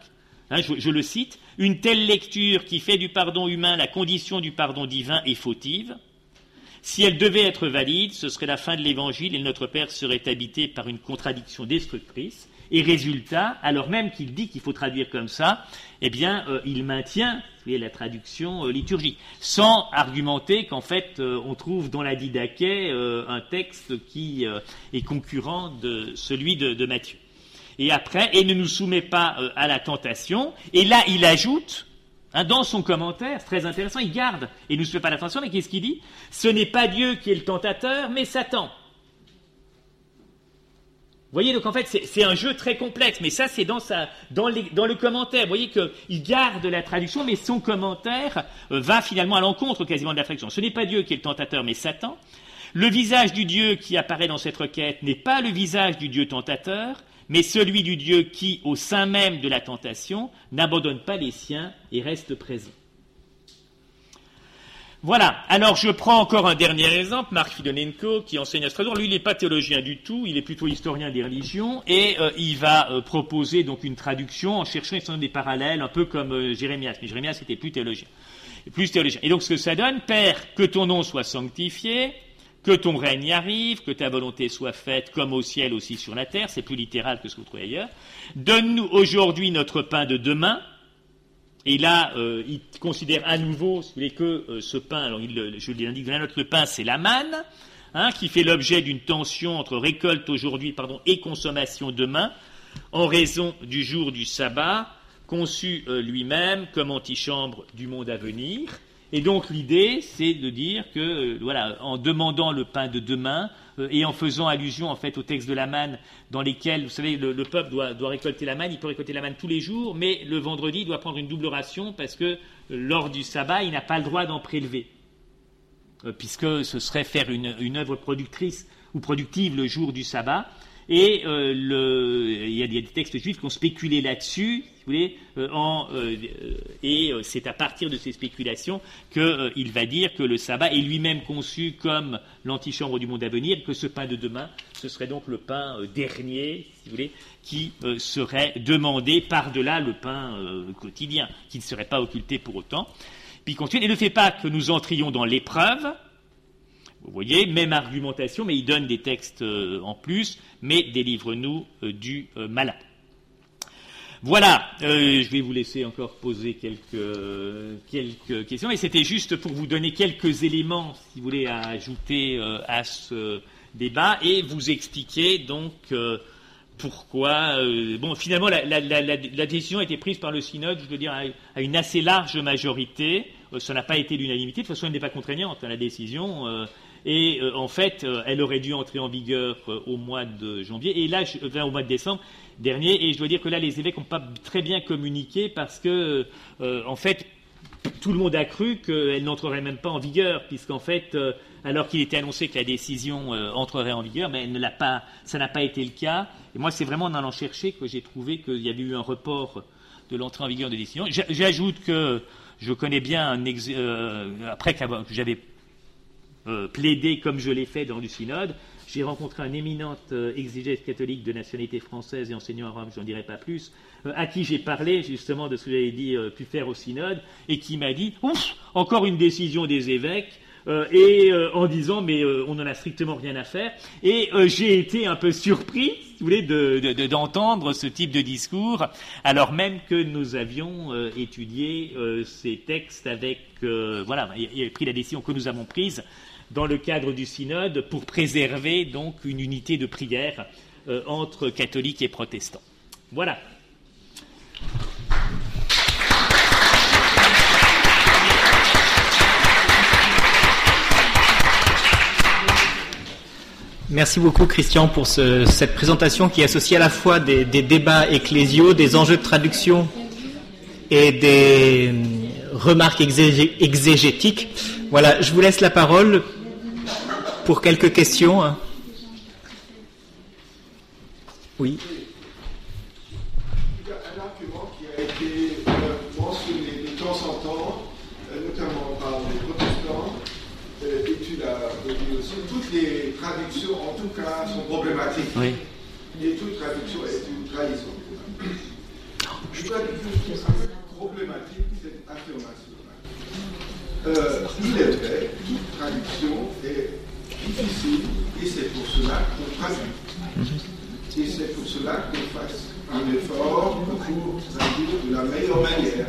[SPEAKER 3] Hein, je, le cite, une telle lecture qui fait du pardon humain la condition du pardon divin est fautive. Si elle devait être valide, ce serait la fin de l'évangile et notre Père serait habité par une contradiction destructrice. Et résultat, alors même qu'il dit qu'il faut traduire comme ça, eh bien, euh, il maintient la traduction euh, liturgique, sans argumenter qu'en fait, euh, on trouve dans la Didaquet un texte qui est concurrent de celui de Matthieu et après, et ne nous soumet pas euh, à la tentation. Et là, il ajoute, hein, dans son commentaire, très intéressant, il garde, et ne nous soumet pas à la tentation, mais qu'est-ce qu'il dit? Ce n'est pas Dieu qui est le tentateur, mais Satan. Vous voyez, donc en fait, c'est un jeu très complexe, mais ça, c'est dans, dans, dans, le commentaire. Vous voyez qu'il garde la traduction, mais son commentaire euh, va finalement à l'encontre quasiment de la traduction. Ce n'est pas Dieu qui est le tentateur, mais Satan. Le visage du Dieu qui apparaît dans cette requête n'est pas le visage du Dieu tentateur, mais celui du Dieu qui, au sein même de la tentation, n'abandonne pas les siens et reste présent. Voilà. Alors, je prends encore un dernier exemple, Marc Fidonenko, qui enseigne à Strasbourg. Lui, il n'est pas théologien du tout, il est plutôt historien des religions, et euh, il va euh, proposer donc une traduction en cherchant des parallèles, un peu comme euh, Jérémias. Mais Jérémias était plus théologien. Plus théologien. Et donc, ce que ça donne, Père, que ton nom soit sanctifié, que ton règne arrive, que ta volonté soit faite comme au ciel aussi sur la terre, c'est plus littéral que ce que vous trouvez ailleurs. Donne-nous aujourd'hui notre pain de demain. Et là, euh, il considère à nouveau que euh, ce pain, alors il, je l'indique la pain c'est la manne, hein, qui fait l'objet d'une tension entre récolte aujourd'hui et consommation demain, en raison du jour du sabbat, conçu euh, lui-même comme antichambre du monde à venir. Et donc l'idée, c'est de dire que, euh, voilà, en demandant le pain de demain euh, et en faisant allusion en fait au texte de la manne, dans lesquels, vous savez, le, peuple doit, récolter la manne, il peut récolter la manne tous les jours, mais le vendredi, il doit prendre une double ration parce que euh, lors du sabbat, il n'a pas le droit d'en prélever, puisque ce serait faire une, une œuvre productrice ou productive le jour du sabbat. Et il, y a, des textes juifs qui ont spéculé là-dessus. Voulez, en, et c'est à partir de ces spéculations qu'il va dire que le sabbat est lui-même conçu comme l'antichambre du monde à venir, que ce pain de demain, ce serait donc le pain dernier, si vous voulez, qui serait demandé par-delà le pain quotidien, qui ne serait pas occulté pour autant. Puis et ne fait pas que nous entrions dans l'épreuve, vous voyez, même argumentation, mais il donne des textes euh, en plus, mais délivre-nous euh, du euh, malin. Voilà, je vais vous laisser encore poser quelques, quelques questions, et c'était juste pour vous donner quelques éléments, si vous voulez, à ajouter à ce débat, et vous expliquer donc pourquoi. bon, finalement, la, décision a été prise par le synode, je veux dire, à, une assez large majorité. ça n'a pas été l'unanimité, de toute façon, elle n'est pas contraignante, hein, la décision. Et euh, en fait, euh, elle aurait dû entrer en vigueur euh, au mois de janvier, et là, au mois de décembre dernier. Et je dois dire que là, les évêques n'ont pas très bien communiqué parce que, en fait, tout le monde a cru qu'elle n'entrerait même pas en vigueur, puisqu'en fait, alors qu'il était annoncé que la décision entrerait en vigueur, mais elle pas, ça n'a pas été le cas. Et moi, c'est vraiment en allant chercher que j'ai trouvé qu'il y avait eu un report de l'entrée en vigueur de décision. J'ajoute que je connais bien, un après que j'avais euh, plaider comme je l'ai fait dans le synode. J'ai rencontré un éminente euh, exégète catholique de nationalité française et enseignant à Rome, je n'en dirai pas plus, euh, à qui j'ai parlé justement de ce que j'avais dit, pu faire au synode, et qui m'a dit Ouf, encore une décision des évêques. et en disant mais on n'en a strictement rien à faire. Et j'ai été un peu surpris, si vous voulez, d'entendre ce type de discours, alors même que nous avions étudié ces textes avec, voilà, il a pris la décision que nous avons prise dans le cadre du synode pour préserver donc une unité de prière euh, entre catholiques et protestants. Voilà.
[SPEAKER 2] Merci beaucoup Christian pour cette présentation qui associe à la fois des, débats ecclésiaux, des enjeux de traduction et des euh, remarques exégétiques. Voilà, je vous laisse la parole pour quelques questions. Hein. Oui.
[SPEAKER 4] Il y a un argument qui a été euh, mentionné de temps en temps, euh, notamment par les protestants, euh, et tu l'as dit aussi. Toutes les traductions, en tout cas, sont problématiques.
[SPEAKER 2] Oui.
[SPEAKER 4] Et toute traduction est une trahison. Je dois dire que problématique cette affirmation. Euh, il est vrai, toute traduction est difficile et c'est pour cela qu'on traduit. Mhm. Et c'est pour cela qu'on fasse un effort pour traduire de la meilleure manière.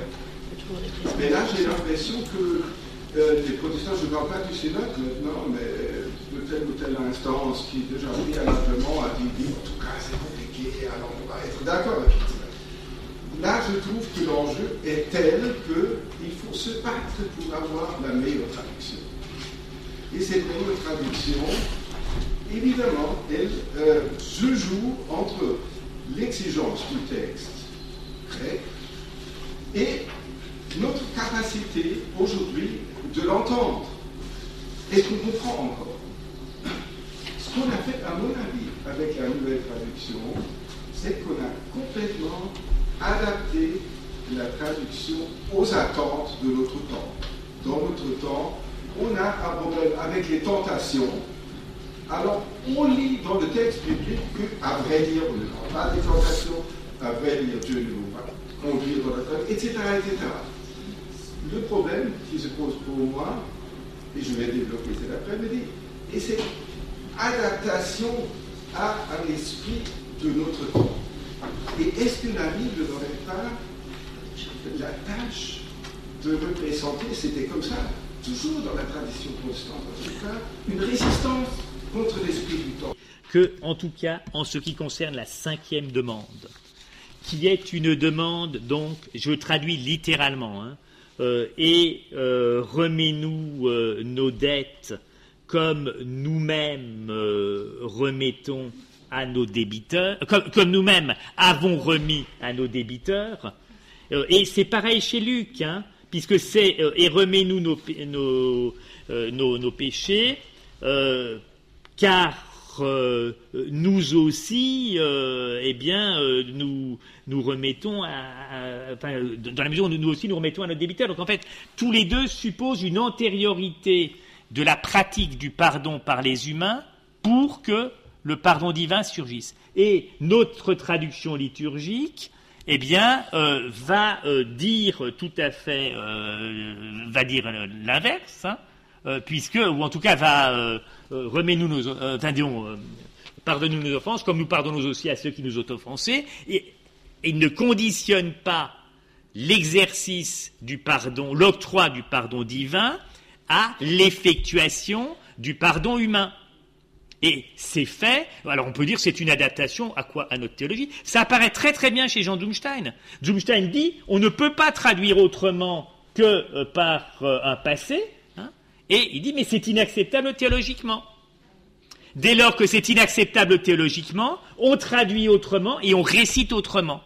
[SPEAKER 4] Mais là, j'ai l'impression que euh, les protestants, je ne parle pas du Sénat maintenant, mais de telle ou telle instance qui déjà préalablement a dit, en tout cas c'est compliqué, alors on va être d'accord avec ça. Là, je trouve que l'enjeu est tel qu'il faut se battre pour avoir la meilleure traduction. Et cette même traduction, évidemment, elle euh, se joue entre l'exigence du texte grec et notre capacité aujourd'hui de l'entendre. Est-ce qu'on comprend encore Ce qu'on a fait, à mon avis, avec la nouvelle traduction, c'est qu'on a complètement adapté la traduction aux attentes de notre temps. Dans notre temps, on a un problème avec les tentations. Alors, on lit dans le texte biblique qu'à vrai dire, on ne prend pas des tentations, à vrai dire, Dieu ne nous pas conduire dans la traite, etc., etc. Le problème qui se pose pour moi, et je vais développer cet après-midi, et c'est adaptation à un esprit de notre temps. Et est-ce que la Bible n'aurait pas la tâche de représenter, c'était comme ça, toujours dans la tradition protestante en tout cas, une résistance contre l'esprit du temps.
[SPEAKER 3] Que, en tout cas, en ce qui concerne la cinquième demande, qui est une demande, donc, je traduis littéralement, hein, euh, et euh, remets-nous euh, nos dettes comme nous-mêmes remettons à nos débiteurs, comme, nous-mêmes avons remis à nos débiteurs. et c'est pareil chez Luc. Hein, puisque c'est euh, et remets-nous nos, euh, péchés, euh, car nous aussi, eh bien, nous, nous remettons à, enfin, dans la mesure où nous aussi nous remettons à notre débiteur. Donc en fait, tous les deux supposent une antériorité de la pratique du pardon par les humains pour que le pardon divin surgisse. Et notre traduction liturgique, eh bien, va dire tout à fait, va dire l'inverse, hein, puisque, ou en tout cas va euh, remets-nous nos, euh, euh, pardonne-nous nos offenses, comme nous pardonnons aussi à ceux qui nous ont offensés, et, il ne conditionne pas l'exercice du pardon, l'octroi du pardon divin, à l'effectuation du pardon humain. Et c'est fait, alors on peut dire c'est une adaptation à quoi? À notre théologie. Ça apparaît très très bien chez Jean Zumstein. Zumstein dit on ne peut pas traduire autrement que par un passé, et il dit, mais c'est inacceptable théologiquement. Dès lors que c'est inacceptable théologiquement, on traduit autrement et on récite autrement.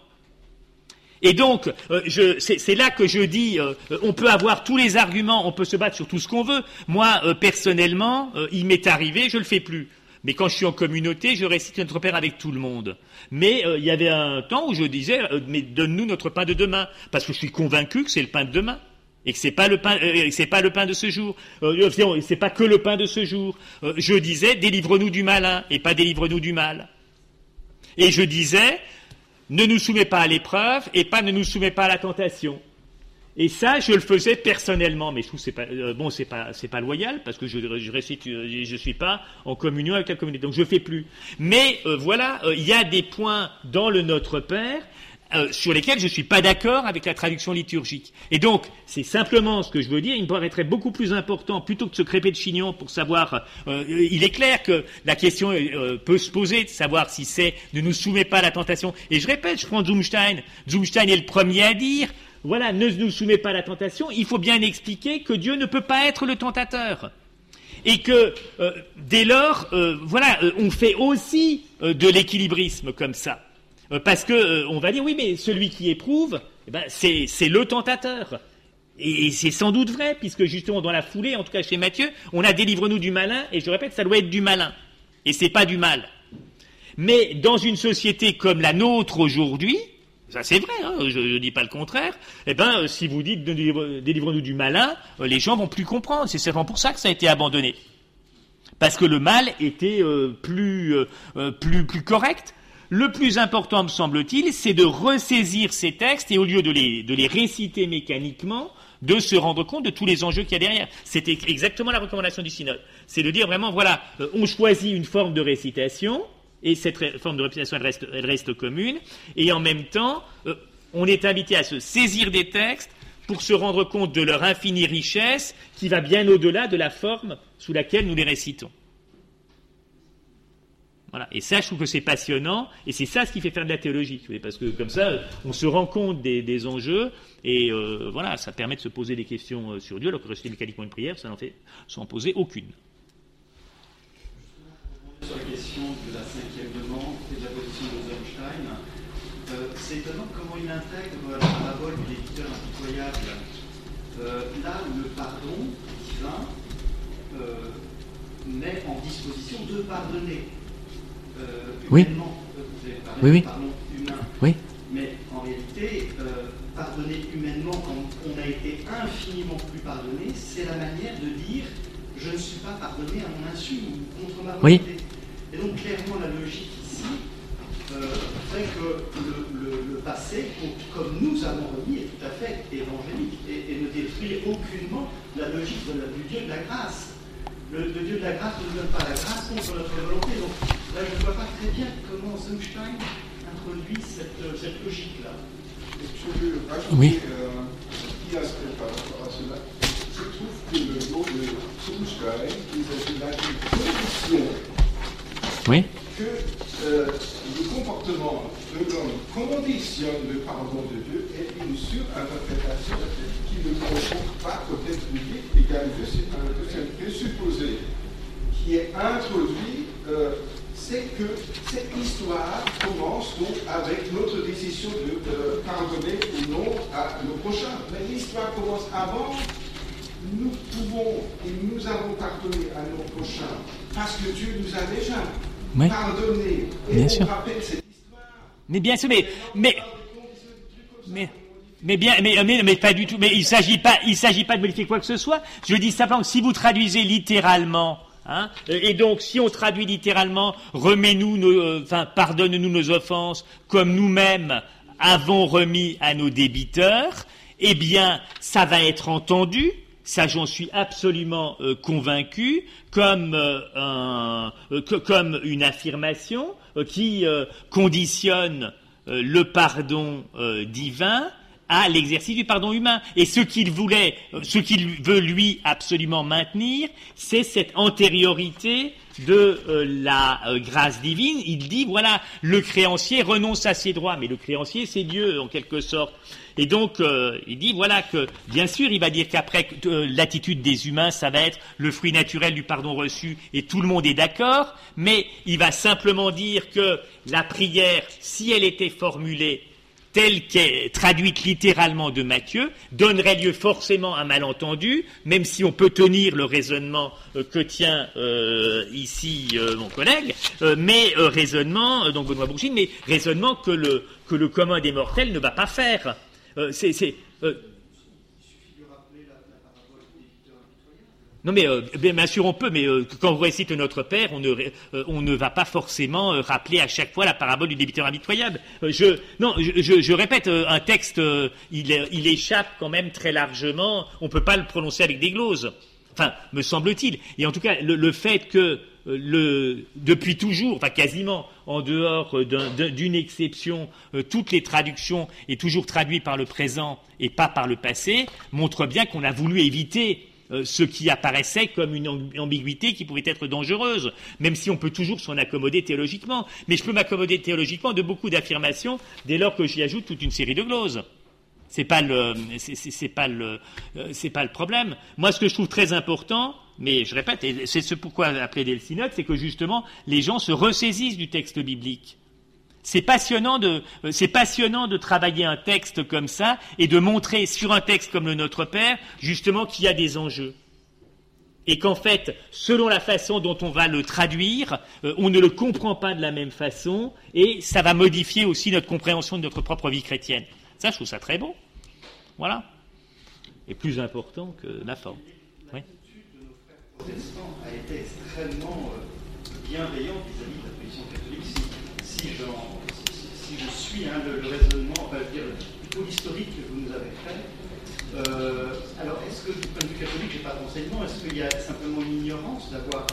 [SPEAKER 3] Et donc, euh, c'est là que je dis, euh, on peut avoir tous les arguments, on peut se battre sur tout ce qu'on veut. Moi, euh, personnellement, il m'est arrivé, je ne le fais plus. Mais quand je suis en communauté, je récite notre Père avec tout le monde. Mais il y avait un temps où je disais, mais donne-nous notre pain de demain, parce que je suis convaincu que c'est le pain de demain et que pas euh, pas le pain de ce jour. Euh, pas que le pain de ce jour. Euh, je disais, délivre-nous du malin et pas délivre-nous du mal. Et je disais, ne nous soumets pas à l'épreuve et pas ne nous soumets pas à la tentation. Et ça, je le faisais personnellement, mais je trouve c'est pas bon, c'est pas c'est pas loyal parce que je je récite, je suis pas en communion avec la communauté, donc je fais plus. Mais voilà, il y a des points dans le Notre Père euh, sur lesquels je suis pas d'accord avec la traduction liturgique. Et donc, c'est simplement ce que je veux dire. Il me paraîtrait beaucoup plus important, plutôt que de se crêper de chignon pour savoir. Euh, il est clair que la question euh, peut se poser de savoir si c'est ne nous soumet pas à la tentation. Et je répète, je prends Zumstein. Zumstein est le premier à dire. Voilà, ne nous soumet pas à la tentation. Il faut bien expliquer que Dieu ne peut pas être le tentateur et que dès lors, voilà, on fait aussi de l'équilibrisme comme ça. Euh, parce que euh, on va dire oui, mais celui qui éprouve, eh ben, c'est le tentateur. Et c'est sans doute vrai, puisque justement dans la foulée, en tout cas chez Matthieu, on a délivre-nous du malin, et je répète, ça doit être du malin, et c'est pas du mal. Mais dans une société comme la nôtre aujourd'hui, ça c'est vrai, hein, je ne dis pas le contraire, eh ben, euh, si vous dites délivre-nous du malin, les gens vont plus comprendre. C'est certainement pour ça que ça a été abandonné. Parce que le mal était plus, plus, plus correct, le plus important, me semble-t-il, c'est de ressaisir ces textes et au lieu de les, de les réciter mécaniquement, de se rendre compte de tous les enjeux qu'il y a derrière. C'était exactement la recommandation du synode. C'est de dire vraiment, voilà, euh, on choisit une forme de récitation, et cette forme de récitation, elle reste, commune, et en même temps, euh, on est invité à se saisir des textes pour se rendre compte de leur infinie richesse qui va bien au-delà de la forme sous laquelle nous les récitons. Voilà. Et ça, je trouve que c'est passionnant, et c'est ça ce qui fait faire de la théologie, parce que comme ça, on se rend compte des, enjeux, et euh, voilà, ça permet de se poser des questions euh, sur Dieu, alors que rester mécaniquement une prière, ça n'en fait sans poser aucune.
[SPEAKER 5] Sur la question de la cinquième demande et de la position de Zolstein, euh, c'est étonnant comment il intègre la parabole de l'éditeur impitoyable. là où le pardon divin met en disposition de pardonner
[SPEAKER 2] oui.
[SPEAKER 5] Euh,
[SPEAKER 2] oui, oui.
[SPEAKER 5] humain.
[SPEAKER 2] Oui.
[SPEAKER 5] Mais en réalité, euh, pardonner humainement quand on a été infiniment plus pardonné, c'est la manière de dire je ne suis pas pardonné à mon insu ou contre ma volonté. Et donc clairement la logique ici euh, fait que le, passé, comme nous avons remis, est tout à fait évangélique et, ne détruit aucunement la logique de du Dieu de la grâce. Le, le, Dieu de la grâce ne nous donne pas la grâce contre notre volonté. Donc Là, je ne vois pas très bien comment Zumstein introduit cette, euh, cette logique-là.
[SPEAKER 4] Je veux rajouter oui. euh, un petit aspect par rapport à cela? Je trouve que le mot de Zumstein, il a une condition que euh, le comportement de l'homme conditionne le pardon de Dieu et une surinterprétation qui ne correspond pas au texte biblique et car Dieu c'est un présupposé qui est introduit euh, c'est que cette histoire commence donc avec notre décision de pardonner ou non à nos prochains. Mais l'histoire commence avant. Nous pouvons et nous avons pardonné à nos prochains parce que Dieu nous a déjà pardonner. Et
[SPEAKER 3] bien sûr.
[SPEAKER 4] rappelle cette histoire.
[SPEAKER 3] Mais bien sûr, mais, mais, mais, mais bien, mais, mais, mais pas du tout. Mais il s'agit pas, il s'agit pas de modifier quoi que ce soit. Je dis simplement que si vous traduisez littéralement, hein, et donc si on traduit littéralement, remets-nous, nos, euh, enfin, pardonne-nous nos offenses, comme nous-mêmes avons remis à nos débiteurs, eh bien, ça va être entendu. Ça, j'en suis absolument euh, convaincu, comme, euh, un, euh, comme une affirmation qui conditionne le pardon divin à l'exercice du pardon humain. Et ce qu'il voulait, euh, ce qu'il veut lui absolument maintenir, c'est cette antériorité de euh, la euh, grâce divine. Il dit, voilà, le créancier renonce à ses droits, mais le créancier, c'est Dieu, en quelque sorte. Et donc, il dit, voilà, que bien sûr, il va dire qu'après, l'attitude des humains, ça va être le fruit naturel du pardon reçu, et tout le monde est d'accord, mais il va simplement dire que la prière, si elle était formulée telle qu'est traduite littéralement de Matthieu, donnerait lieu forcément à malentendu, même si on peut tenir le raisonnement euh, que tient euh, ici euh, mon collègue, mais raisonnement, donc Benoît Bourgine, mais raisonnement que le, que le commun des mortels ne va pas faire c'est, euh, non mais euh, bien sûr on peut, mais euh, quand vous récitez Notre Père, on ne, euh, on ne va pas forcément rappeler à chaque fois la parabole du débiteur impitoyable. Je, non, je, je- répète, un texte, il, il échappe quand même très largement. On ne peut pas le prononcer avec des gloses. Enfin, me semble-t-il. Et en tout cas, le, le fait que le, depuis toujours, enfin quasiment, en dehors d'un- d'un- d'une exception, toutes les traductions est toujours traduites par le présent et pas par le passé, montre bien qu'on a voulu éviter euh, ce qui apparaissait comme une amb- ambiguïté qui pouvait être dangereuse, même si on peut toujours s'en accommoder théologiquement. Mais je peux m'accommoder théologiquement de beaucoup d'affirmations dès lors que j'y ajoute toute une série de gloses. C'est pas euh, pas le problème. Moi, ce que je trouve très important, mais je répète, c'est ce pourquoi appeler le synode, c'est que justement les gens se ressaisissent du texte biblique. C'est passionnant de, euh, c'est passionnant de travailler un texte comme ça et de montrer sur un texte comme le Notre Père, justement, qu'il y a des enjeux. Et qu'en fait, selon la façon dont on va le traduire, euh, on ne le comprend pas de la même façon et ça va modifier aussi notre compréhension de notre propre vie chrétienne. Ça, je trouve ça très bon. Voilà. Et plus important que la forme. Oui.
[SPEAKER 5] protestant a été extrêmement euh, bienveillant vis-à-vis de. Si, je suis hein, le, le raisonnement, enfin, je veux dire, plutôt l'historique que vous nous avez fait, euh, alors est-ce que du point de vue catholique, j'ai pas d'enseignement, est-ce qu'il y a simplement une ignorance d'avoir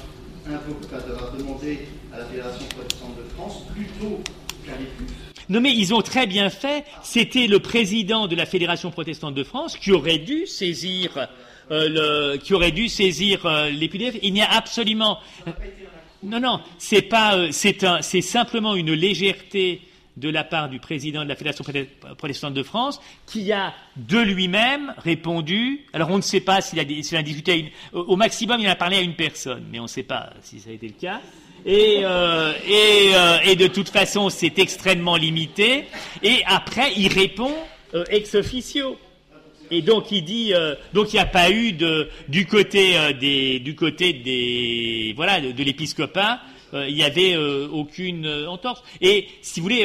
[SPEAKER 5] demandé à la Fédération protestante de France plutôt qu'à l'EPUF
[SPEAKER 3] Non mais ils ont très bien fait. C'était le président de la Fédération protestante de France qui aurait dû saisir, euh, le, qui aurait dû saisir euh, les PDF. Il n'y a absolument. Non non, c'est pas, euh, c'est un, c'est simplement une légèreté de la part du président de la Fédération Prote- protestante de France, qui a de lui-même répondu. Alors on ne sait pas s'il a, s'il a discuté à une, au maximum il a parlé à une personne, mais on ne sait pas si ça a été le cas. Et, euh, et, euh, et de toute façon, c'est extrêmement limité. Et après, il répond ex officio. Et donc il dit, euh, donc il n'y a pas eu de, du côté euh, des, du côté des, voilà, de, l'épiscopat, euh, il n'y avait euh, aucune entorse. Et si vous voulez,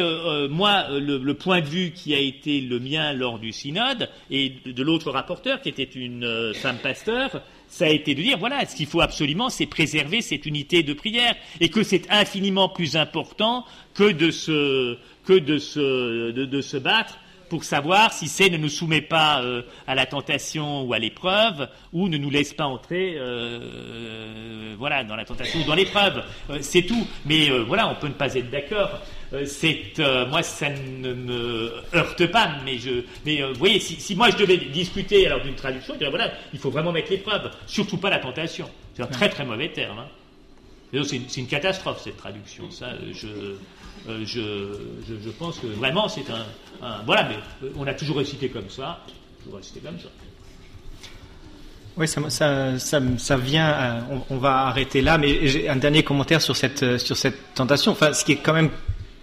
[SPEAKER 3] moi, le, point de vue qui a été le mien lors du synode et de, l'autre rapporteur qui était une femme pasteur, ça a été de dire voilà, ce qu'il faut absolument, c'est préserver cette unité de prière et que c'est infiniment plus important que de se, que de se, de se battre pour savoir si c'est ne nous soumet pas euh, à la tentation ou à l'épreuve, ou ne nous laisse pas entrer euh, voilà, dans la tentation ou dans l'épreuve. Euh, c'est tout. Mais euh, voilà, on peut ne pas être d'accord. Euh, c'est, euh, moi, ça ne me heurte pas, mais je, mais euh, vous voyez, si, si moi je devais discuter alors d'une traduction, je dirais voilà, il faut vraiment mettre l'épreuve, surtout pas la tentation. C'est un très très mauvais terme. hein. C'est une, catastrophe cette traduction. Ça, euh, je, euh, je, je, je pense que vraiment c'est un, un- voilà, mais euh, on a toujours récité comme ça, toujours récité comme ça.
[SPEAKER 2] Oui, ça, ça, ça, ça vient. on, on va arrêter là, mais j'ai un dernier commentaire sur cette sur cette tentation. Enfin, ce qui est quand même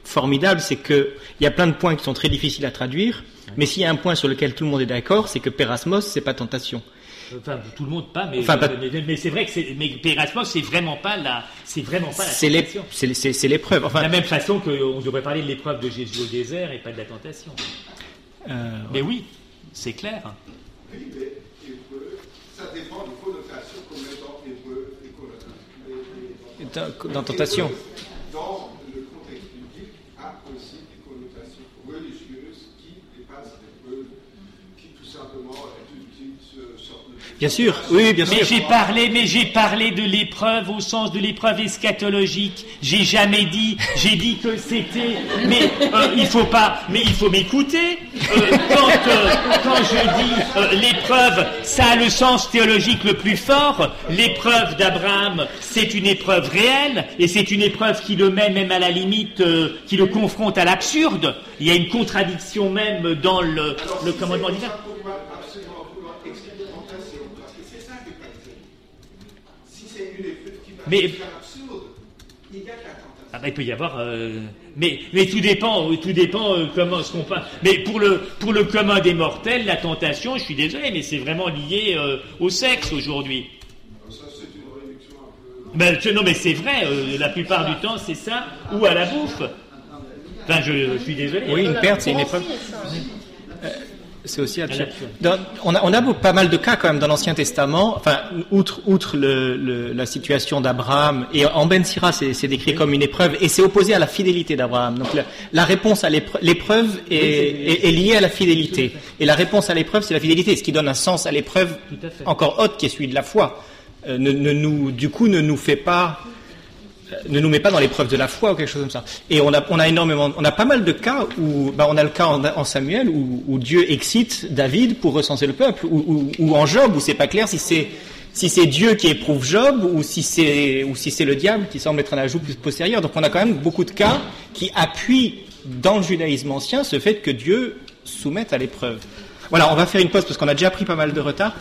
[SPEAKER 2] formidable, c'est que il y a plein de points qui sont très difficiles à traduire, mais s'il y a un point sur lequel tout le monde est d'accord, c'est que Perasmos, c'est pas tentation.
[SPEAKER 3] Enfin, tout le monde pas, mais, mais, c'est vrai que c'est, mais Erasmus, c'est vraiment pas la, c'est vraiment pas la c'est tentation.
[SPEAKER 2] c'est, l'épreuve.
[SPEAKER 3] Enfin, de la même façon qu'on devrait parler de l'épreuve de Jésus au désert et pas de la tentation. Euh, mais oui, c'est clair.
[SPEAKER 4] Oui, mais ça dépend des connotations qu'on met dans hébreu et
[SPEAKER 2] connotations. Dans, dans tentation.
[SPEAKER 4] Dans le contexte biblique, a aussi des connotations religieuses qui dépassent l'hébreu, qui tout simplement est une petite sorte de.
[SPEAKER 2] Bien sûr, oui, bien sûr.
[SPEAKER 3] Mais j'ai parlé, mais j'ai parlé de l'épreuve au sens de l'épreuve eschatologique. J'ai jamais dit, j'ai dit que c'était. Mais euh, il faut pas, mais il faut m'écouter. Euh, quand, euh, quand je dis l'épreuve, ça a le sens théologique le plus fort. L'épreuve d'Abraham, c'est une épreuve réelle et c'est une épreuve qui le met même à la limite, qui le confronte à l'absurde. Il y a une contradiction même dans le, le commandement divin. Mais ah bah, il peut y avoir, euh, mais mais tout dépend, tout dépend euh, comment ce qu'on passe. Mais pour le pour le commun des mortels, la tentation, je suis désolé, mais c'est vraiment lié euh, au sexe aujourd'hui. Ben, non, mais c'est vrai, la plupart du temps, c'est ça, ou à la bouffe. Enfin, je, je suis désolé.
[SPEAKER 2] Oui, une perte, c'est une épreuve c'est aussi absurde. on, a, on a pas mal de cas quand même dans l'Ancien Testament, enfin, outre, outre le, la situation d'Abraham, et en Ben Sira, c'est décrit comme une épreuve, et c'est opposé à la fidélité d'Abraham. Donc la, réponse à l'épreuve est, est, liée à la fidélité. Et la réponse à l'épreuve, c'est la fidélité, ce qui donne un sens à l'épreuve encore haute, qui est celui de la foi. Euh, ne, ne, nous, du coup, ne nous fait pas ne nous met pas dans l'épreuve de la foi ou quelque chose comme ça. Et on a, on a énormément, on a pas mal de cas où, bah on a le cas en, Samuel où, Dieu excite David pour recenser le peuple, ou, en Job où c'est pas clair si c'est si c'est Dieu qui éprouve Job ou si c'est ou si c'est le diable qui semble être un ajout postérieur. Donc on a quand même beaucoup de cas qui appuient dans le judaïsme ancien ce fait que Dieu soumette à l'épreuve. Voilà, on va faire une pause parce qu'on a déjà pris pas mal de retard.